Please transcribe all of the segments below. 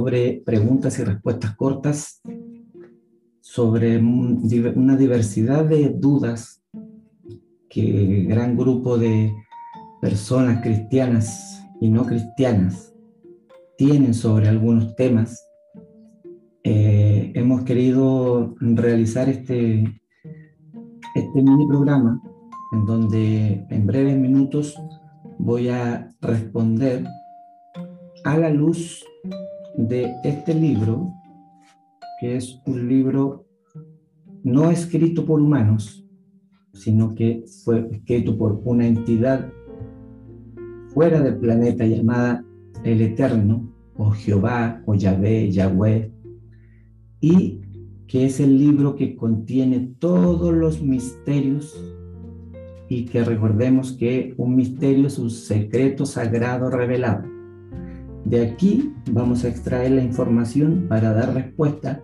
sobre preguntas y respuestas cortas sobre una diversidad de dudas que gran grupo de personas cristianas y no cristianas tienen sobre algunos temas. Eh, hemos querido realizar este, este mini programa en donde en breves minutos voy a responder a la luz de este libro, que es un libro no escrito por humanos, sino que fue escrito por una entidad fuera del planeta llamada el Eterno, o Jehová, o Yahvé, Yahweh, y que es el libro que contiene todos los misterios y que recordemos que un misterio es un secreto sagrado revelado. De aquí vamos a extraer la información para dar respuesta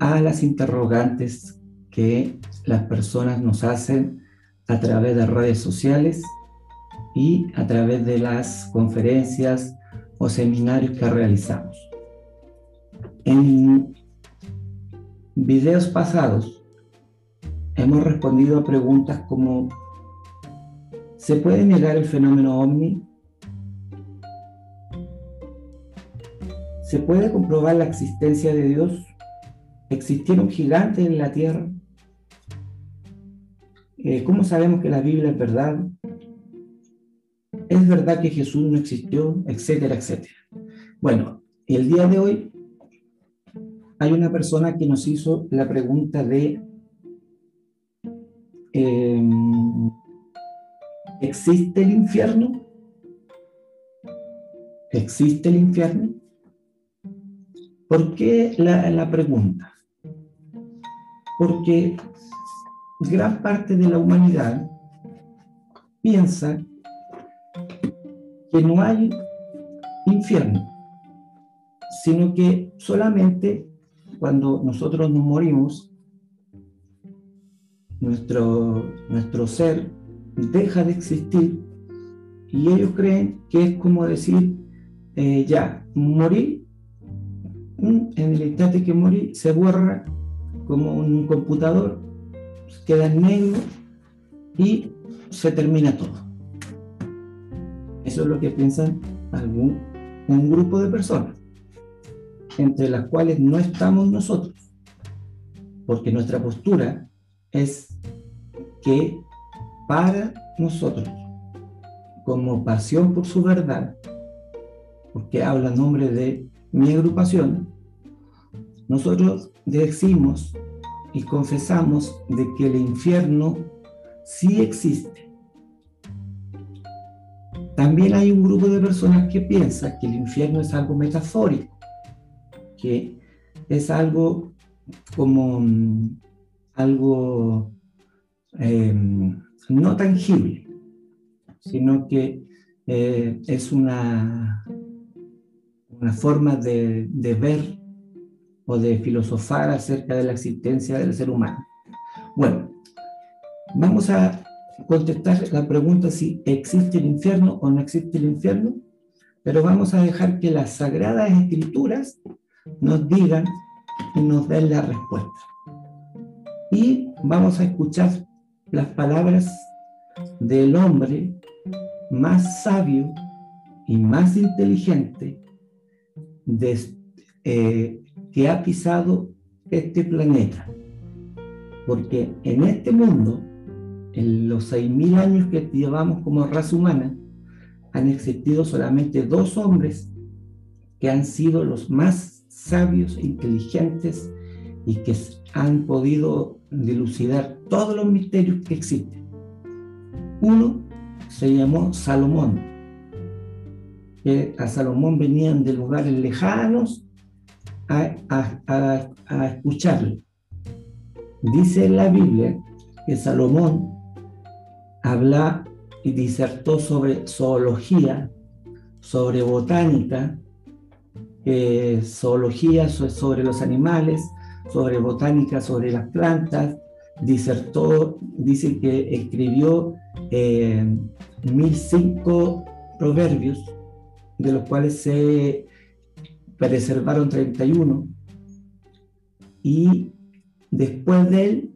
a las interrogantes que las personas nos hacen a través de redes sociales y a través de las conferencias o seminarios que realizamos. En videos pasados hemos respondido a preguntas como ¿se puede negar el fenómeno ovni? ¿Se puede comprobar la existencia de Dios? ¿Existieron gigantes en la tierra? Eh, ¿Cómo sabemos que la Biblia es verdad? ¿Es verdad que Jesús no existió? Etcétera, etcétera. Bueno, el día de hoy hay una persona que nos hizo la pregunta de em, ¿existe el infierno? ¿Existe el infierno? ¿Por qué la, pregunta? Porque gran parte de la humanidad piensa que no hay infierno, sino que solamente cuando nosotros nos morimos, nuestro, nuestro ser deja de existir y ellos creen que es como decir, eh, ya, morí en el instante que morí, se borra como un computador, queda en negro y se termina todo. Eso es lo que piensan algún, un grupo de personas, entre las cuales no estamos nosotros, porque nuestra postura es que para nosotros, como pasión por su verdad, porque habla en nombre de mi agrupación, nosotros decimos y confesamos de que el infierno sí existe. También hay un grupo de personas que piensa que el infierno es algo metafórico, que es algo como mm, algo em, no tangible, sino que eh, es una, una forma de, de ver o de filosofar acerca de la existencia del ser humano. Bueno, vamos a contestar la pregunta si existe el infierno o no existe el infierno, pero vamos a dejar que las sagradas escrituras nos digan y nos den la respuesta. Y vamos a escuchar las palabras del hombre más sabio y más inteligente eh, que ha pisado este planeta. Porque en este mundo, en los 6.000 años que llevamos como raza humana, han existido solamente dos hombres que han sido los más sabios e inteligentes y que han podido dilucidar todos los misterios que existen. Uno se llamó Salomón, que a Salomón venían de lugares lejanos a, a, escucharle. Dice en la Biblia que Salomón habla y disertó sobre zoología, sobre botánica, zoología sobre los animales, sobre botánica sobre las plantas, disertó, dice que escribió eh, mil cinco proverbios, de los cuales se preservaron 31 y después de él,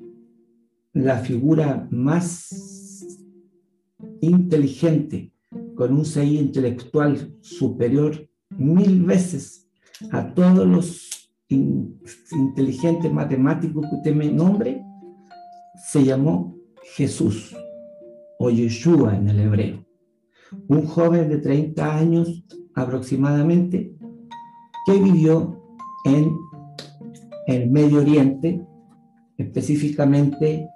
la figura más inteligente, con un CI intelectual superior mil veces a todos los inteligentes matemáticos que usted me nombre, se llamó Jesús o Yeshua en el hebreo. Un joven de 30 años aproximadamente que vivió en el Medio Oriente, específicamente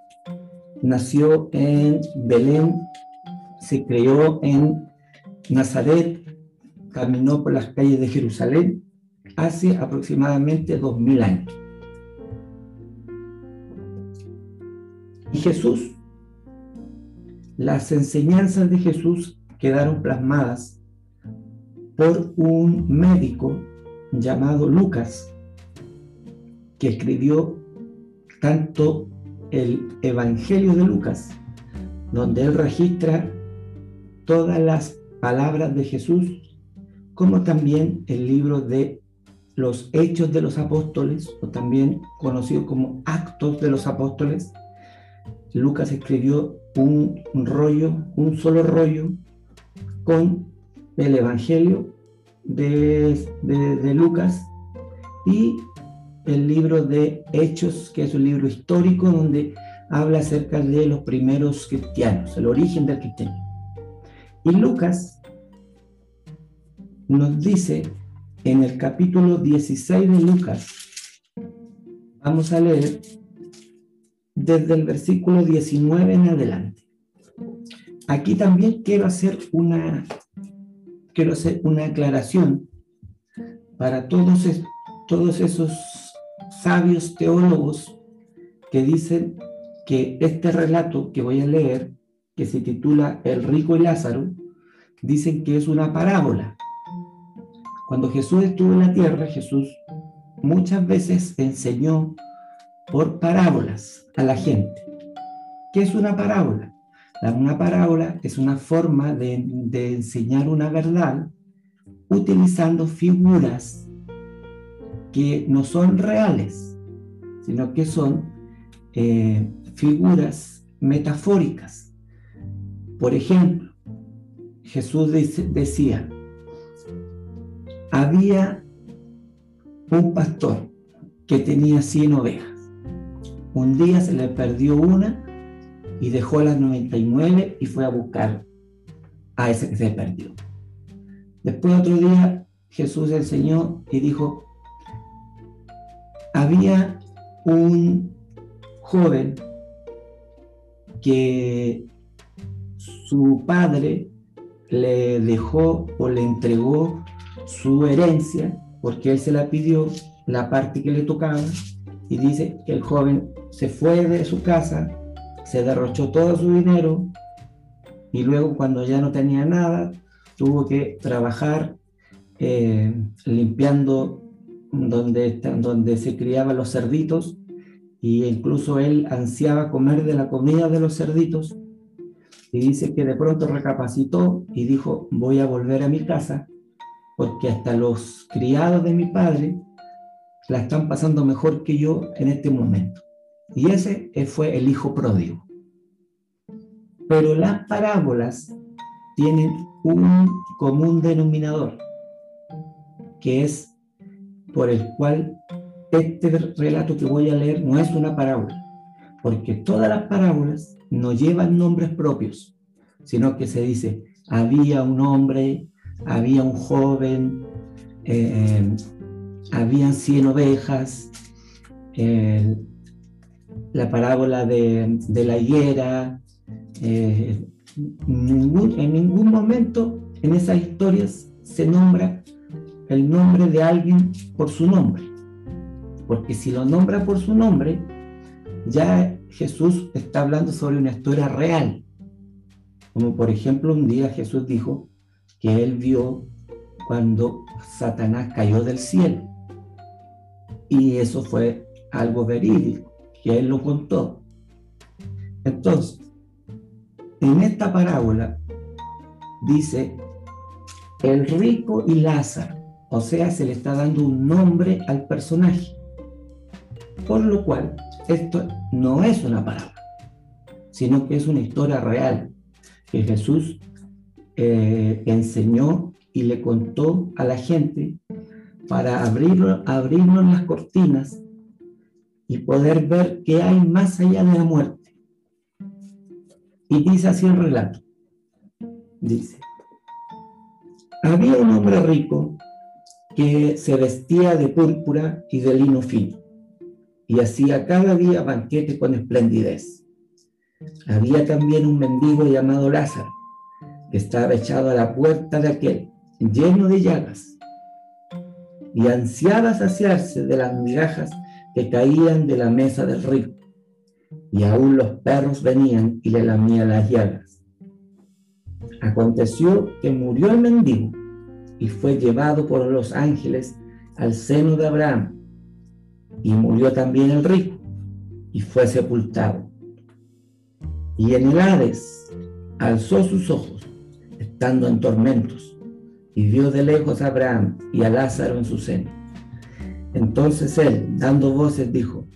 nació en Belén, se creó en Nazaret, caminó por las calles de Jerusalén hace aproximadamente dos mil años. Y Jesús, las enseñanzas de Jesús quedaron plasmadas por un médico llamado Lucas, que escribió tanto el Evangelio de Lucas, donde él registra todas las palabras de Jesús, como también el libro de los Hechos de los Apóstoles, o también conocido como Actos de los Apóstoles. Lucas escribió un, rollo, un solo rollo, con el Evangelio de, de Lucas y el libro de Hechos, que es un libro histórico donde habla acerca de los primeros cristianos, el origen del cristianismo. Y Lucas nos dice en el capítulo 16 de Lucas, vamos a leer desde el versículo 19 en adelante. Aquí también quiero hacer una, quiero hacer una aclaración para todos, todos esos sabios teólogos que dicen que este relato que voy a leer, que se titula El rico y Lázaro, dicen que es una parábola. Cuando Jesús estuvo en la tierra, Jesús muchas veces enseñó por parábolas a la gente. ¿Qué es una parábola? Una parábola es una forma de, de enseñar una verdad utilizando figuras que no son reales, sino que son eh, figuras metafóricas. Por ejemplo, Jesús decía, había un pastor que tenía 100 ovejas. Un día se le perdió una y dejó las 99 y fue a buscar a ese que se perdió. Después otro día Jesús enseñó y dijo, había un joven que su padre le dejó o le entregó su herencia porque él se la pidió, la parte que le tocaba, y dice que el joven se fue de su casa, se derrochó todo su dinero y luego cuando ya no tenía nada, tuvo que trabajar eh, limpiando donde, donde se criaban los cerditos, y incluso él ansiaba comer de la comida de los cerditos, y dice que de pronto recapacitó y dijo, voy a volver a mi casa, porque hasta los criados de mi padre la están pasando mejor que yo en este momento. Y ese fue el hijo pródigo. Pero las parábolas tienen un común denominador, que es por el cual este relato que voy a leer no es una parábola, porque todas las parábolas no llevan nombres propios, sino que se dice, había un hombre, había un joven, eh, habían 100 ovejas, la parábola de, la higuera, eh, en ningún momento en esas historias se nombra el nombre de alguien por su nombre. Porque si lo nombra por su nombre, ya Jesús está hablando sobre una historia real. Como por ejemplo un día Jesús dijo que él vio cuando Satanás cayó del cielo. Y eso fue algo verídico, que él lo contó. Entonces, en esta parábola dice, el rico y Lázaro O sea, se le está dando un nombre al personaje. Por lo cual, esto no es una parábola, sino que es una historia real que Jesús eh, enseñó y le contó a la gente para abrir, abrirnos las cortinas y poder ver qué hay más allá de la muerte. Y dice así el relato. Dice, había un hombre rico que se vestía de púrpura y de lino fino y hacía cada día banquete con esplendidez. Había también un mendigo llamado Lázaro que estaba echado a la puerta de aquel, lleno de llagas, y ansiaba saciarse de las migajas que caían de la mesa del rico, y aún los perros venían y le lamían las llagas. Aconteció que murió el mendigo y fue llevado por los ángeles al seno de Abraham, y murió también el rico y fue sepultado. Y en alzó sus ojos, estando en tormentos, y vio de lejos a Abraham y a Lázaro en su seno. Entonces él, dando voces, dijo,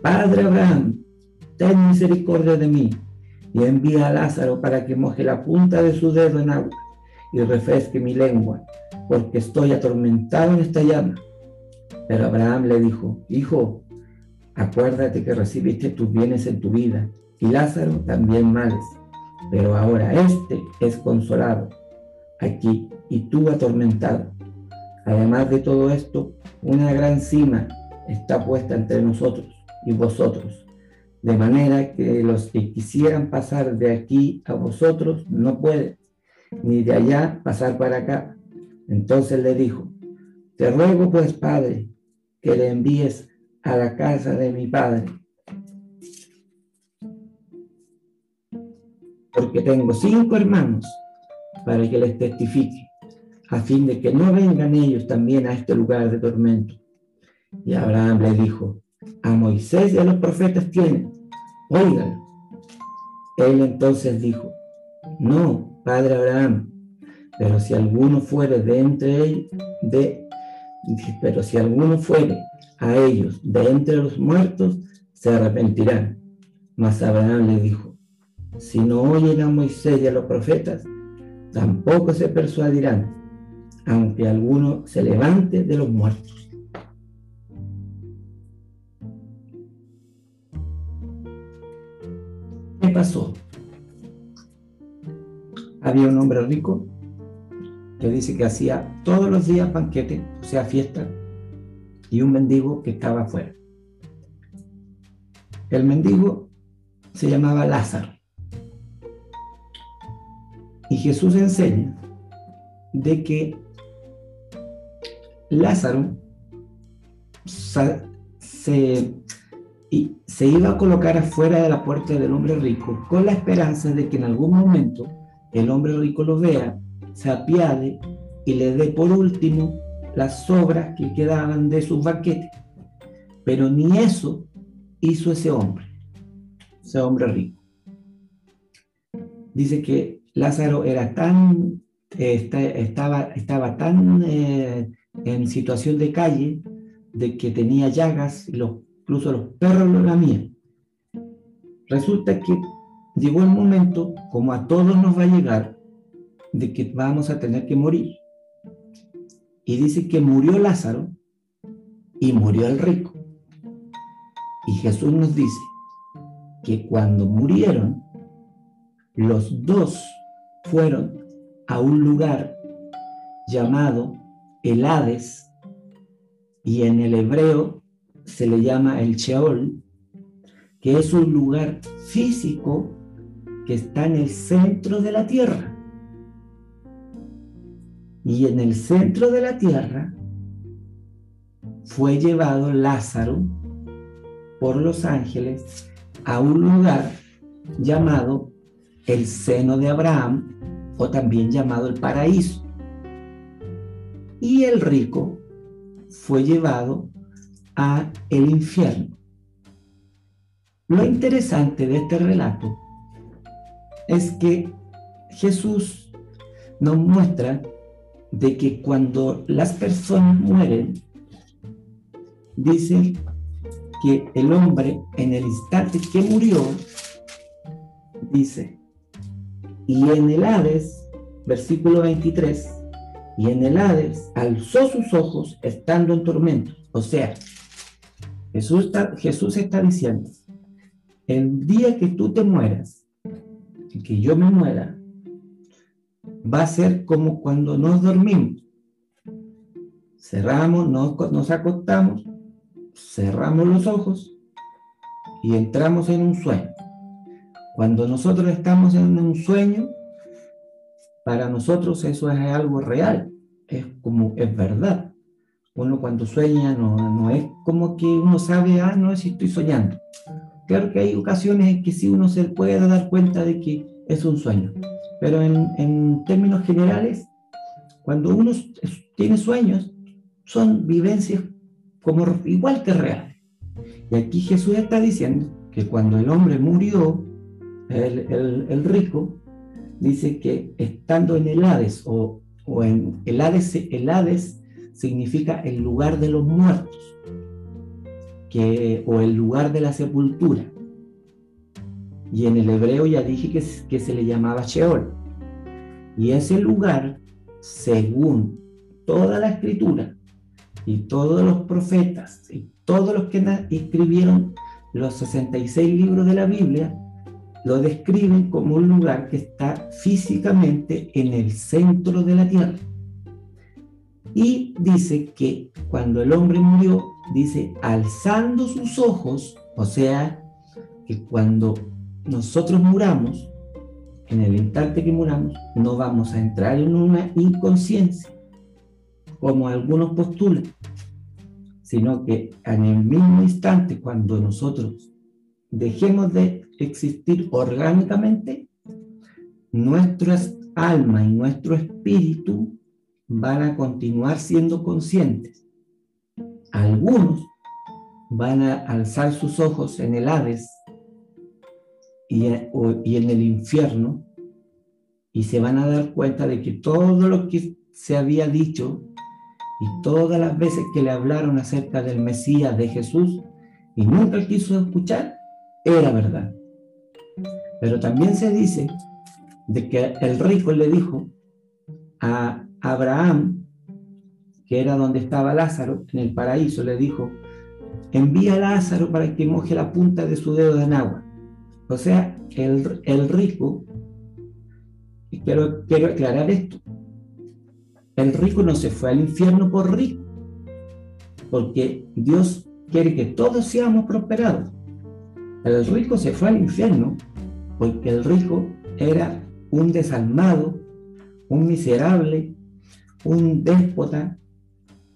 Padre Abraham, ten misericordia de mí, y envía a Lázaro para que moje la punta de su dedo en agua y refresque mi lengua, porque estoy atormentado en esta llama. Pero Abraham le dijo, Hijo, acuérdate que recibiste tus bienes en tu vida, y Lázaro también males, pero ahora este es consolado aquí y tú atormentado. Además de todo esto, una gran cima está puesta entre nosotros y vosotros, de manera que los que quisieran pasar de aquí a vosotros no pueden, ni de allá pasar para acá. Entonces le dijo, te ruego pues, Padre, que le envíes a la casa de mi Padre, porque tengo cinco hermanos para que les testifique a fin de que no vengan ellos también a este lugar de tormento. Y Abraham le dijo, a Moisés y a los profetas tienen, óigalo. Él entonces dijo, no, padre Abraham, pero si alguno fuere de entre ellos, de, pero si alguno fuere a ellos de entre los muertos, se arrepentirán. Mas Abraham le dijo, si no oyen a Moisés y a los profetas, tampoco se persuadirán aunque alguno se levante de los muertos. ¿Qué pasó? Había un hombre rico que dice que hacía todos los días banquete, o sea, fiesta, y un mendigo que estaba afuera. El mendigo se llamaba Lázaro. Y Jesús enseña de que Lázaro se, iba a colocar afuera de la puerta del hombre rico con la esperanza de que en algún momento el hombre rico lo vea, se apiade y le dé por último las sobras que quedaban de sus banquetes. Pero ni eso hizo ese hombre, ese hombre rico. Dice que Lázaro era tan, eh, estaba, estaba tan eh, en situación de calle, de que tenía llagas, los, incluso los perros lo lamían. Resulta que llegó el momento, como a todos nos va a llegar, de que vamos a tener que morir. Y dice que murió Lázaro y murió el rico. Y Jesús nos dice que cuando murieron, los dos fueron a un lugar llamado el Hades, y en el hebreo se le llama el Sheol, que es un lugar físico que está en el centro de la tierra. Y en el centro de la tierra fue llevado Lázaro por los ángeles a un lugar llamado el seno de Abraham o también llamado el paraíso y el rico fue llevado a el infierno. Lo interesante de este relato es que Jesús nos muestra de que cuando las personas mueren, dice que el hombre en el instante que murió, dice, y en el Hades, versículo 23, y en el Hades alzó sus ojos estando en tormento. O sea, Jesús está, Jesús está diciendo, el día que tú te mueras, que yo me muera, va a ser como cuando nos dormimos. Cerramos, nos, nos acostamos, cerramos los ojos y entramos en un sueño. Cuando nosotros estamos en un sueño, para nosotros eso es algo real, es como, es verdad. Uno cuando sueña no, no es como que uno sabe, ah, no, si estoy soñando. Claro que hay ocasiones en que sí uno se puede dar cuenta de que es un sueño, pero en, en términos generales, cuando uno tiene sueños, son vivencias como igual que reales. Y aquí Jesús está diciendo que cuando el hombre murió, el, rico, dice que estando en el Hades o, en el Hades, el Hades significa el lugar de los muertos o el lugar de la sepultura. Y en el hebreo ya dije que, que se le llamaba Sheol. Y ese lugar, según toda la escritura y todos los profetas y todos los que escribieron los 66 libros de la Biblia, lo describen como un lugar que está físicamente en el centro de la tierra. Y dice que cuando el hombre murió, dice, alzando sus ojos, o sea, que cuando nosotros muramos, en el instante que muramos, no vamos a entrar en una inconsciencia, como algunos postulan, sino que en el mismo instante, cuando nosotros dejemos de existir orgánicamente, nuestras alma y nuestro espíritu van a continuar siendo conscientes. Algunos van a alzar sus ojos en el Hades y en el infierno y se van a dar cuenta de que todo lo que se había dicho y todas las veces que le hablaron acerca del Mesías, de Jesús, y nunca quiso escuchar, era verdad. Pero también se dice de que el rico le dijo a Abraham, que era donde estaba Lázaro, en el paraíso, le dijo, envía a Lázaro para que moje la punta de su dedo en agua. O sea, el, el rico, y quiero, quiero aclarar esto, el rico no se fue al infierno por rico, porque Dios quiere que todos seamos prosperados. El rico se fue al infierno porque el rico era un desalmado, un miserable, un déspota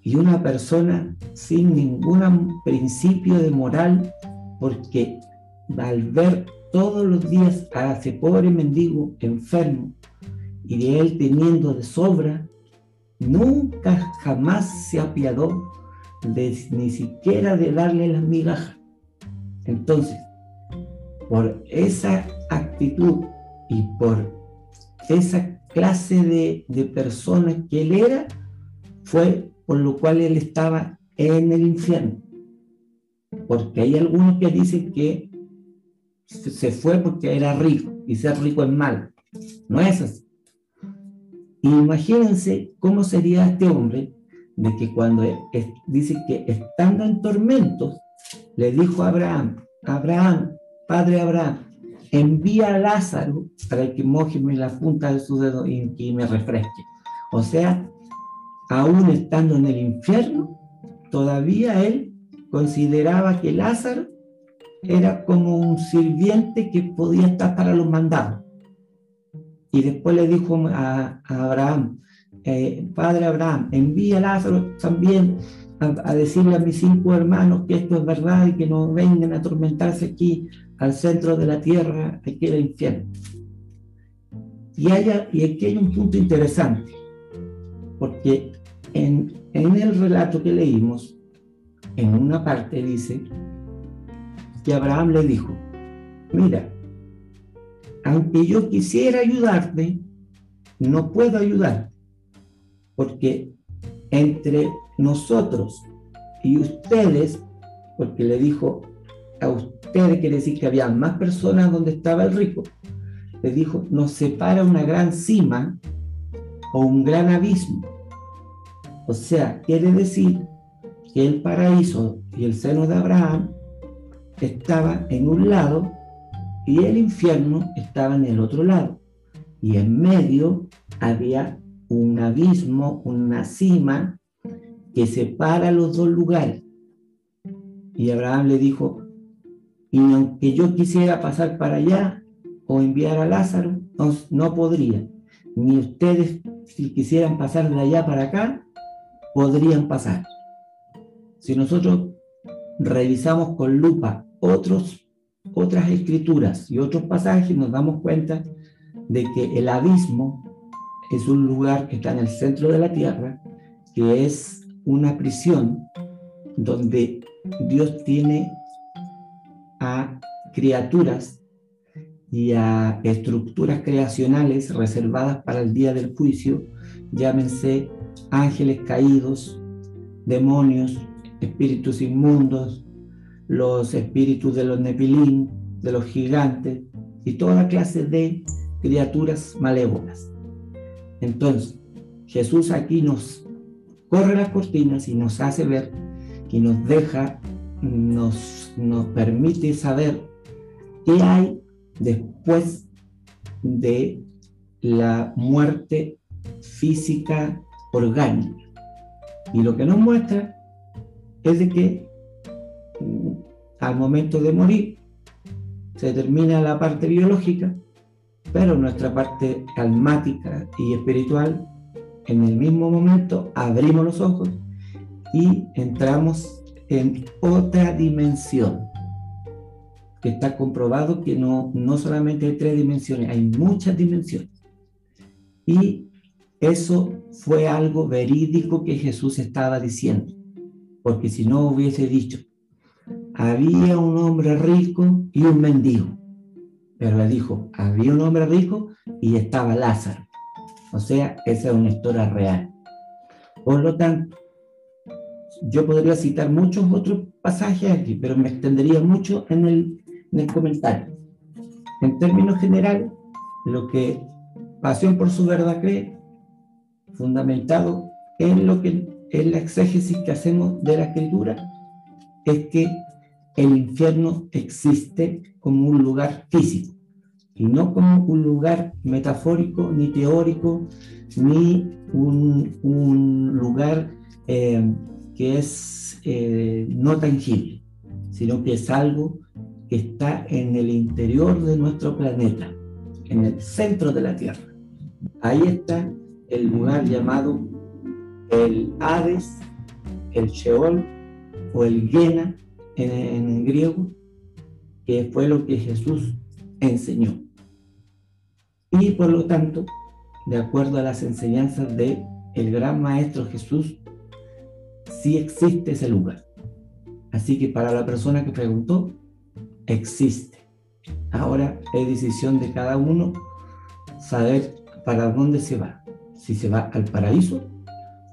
y una persona sin ningún principio de moral, porque al ver todos los días a ese pobre mendigo enfermo y de él teniendo de sobra, nunca jamás se apiadó de, ni siquiera de darle las migajas. Entonces, por esa actitud y por esa clase de, de persona que él era, fue por lo cual él estaba en el infierno. Porque hay algunos que dicen que se fue porque era rico y ser rico es mal. No es así. Imagínense cómo sería este hombre de que cuando dice que estando en tormentos, le dijo a Abraham, Abraham, padre Abraham, envía a Lázaro para que mojeme la punta de su dedo y que me refresque. O sea, aún estando en el infierno, todavía él consideraba que Lázaro era como un sirviente que podía estar para los mandados. Y después le dijo a, Abraham, eh, Padre Abraham, envía a Lázaro también a, decirle a mis cinco hermanos que esto es verdad y que no vengan a atormentarse aquí al centro de la tierra, aquí el infierno. Y, haya, y aquí hay un punto interesante, porque en, en el relato que leímos, en una parte dice que Abraham le dijo, mira, aunque yo quisiera ayudarte, no puedo ayudar, porque entre nosotros y ustedes, porque le dijo a ustedes, quiere decir que había más personas donde estaba el rico, le dijo, nos separa una gran cima o un gran abismo. O sea, quiere decir que el paraíso y el seno de Abraham estaba en un lado y el infierno estaba en el otro lado. Y en medio había un abismo, una cima que separa los dos lugares. Y Abraham le dijo, y aunque yo quisiera pasar para allá o enviar a Lázaro, no, no podría. Ni ustedes, si quisieran pasar de allá para acá, podrían pasar. Si nosotros revisamos con lupa otros, otras escrituras y otros pasajes, nos damos cuenta de que el abismo es un lugar que está en el centro de la tierra, que es una prisión donde Dios tiene a criaturas y a estructuras creacionales reservadas para el día del juicio, llámense ángeles caídos, demonios, espíritus inmundos, los espíritus de los nepilín, de los gigantes y toda clase de criaturas malévolas. Entonces, Jesús aquí nos corre las cortinas y nos hace ver y nos deja, nos, nos permite saber qué hay después de la muerte física orgánica. Y lo que nos muestra es de que mm, al momento de morir se termina la parte biológica, pero nuestra parte almática y espiritual, en el mismo momento abrimos los ojos y entramos en otra dimensión, que está comprobado que no, no solamente hay tres dimensiones, hay muchas dimensiones. Y eso fue algo verídico que Jesús estaba diciendo, porque si no hubiese dicho, había un hombre rico y un mendigo, pero le dijo, había un hombre rico y estaba Lázaro. O sea, esa es una historia real. Por lo tanto, yo podría citar muchos otros pasajes aquí, pero me extendería mucho en el, en el comentario. En términos generales, lo que Pasión por su verdad cree fundamentado en lo que es la exégesis que hacemos de la escritura, es que el infierno existe como un lugar físico y no como un lugar metafórico, ni teórico, ni un, lugar eh, que es eh, no tangible, sino que es algo que está en el interior de nuestro planeta, en el centro de la Tierra. Ahí está el lugar llamado el Hades, el Sheol o el Gena en, griego, que fue lo que Jesús enseñó. Y por lo tanto, de acuerdo a las enseñanzas de el gran maestro Jesús, sí existe ese lugar. Así que para la persona que preguntó, existe. Ahora es decisión de cada uno saber para dónde se va si se va al paraíso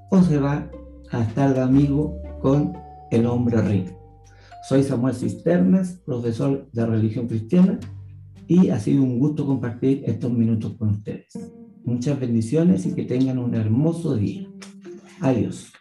o se va a estar de amigo con el hombre rico. Soy Samuel Cisternas, profesor de religión cristiana, y ha sido un gusto compartir estos minutos con ustedes. Muchas bendiciones y que tengan un hermoso día. Adiós.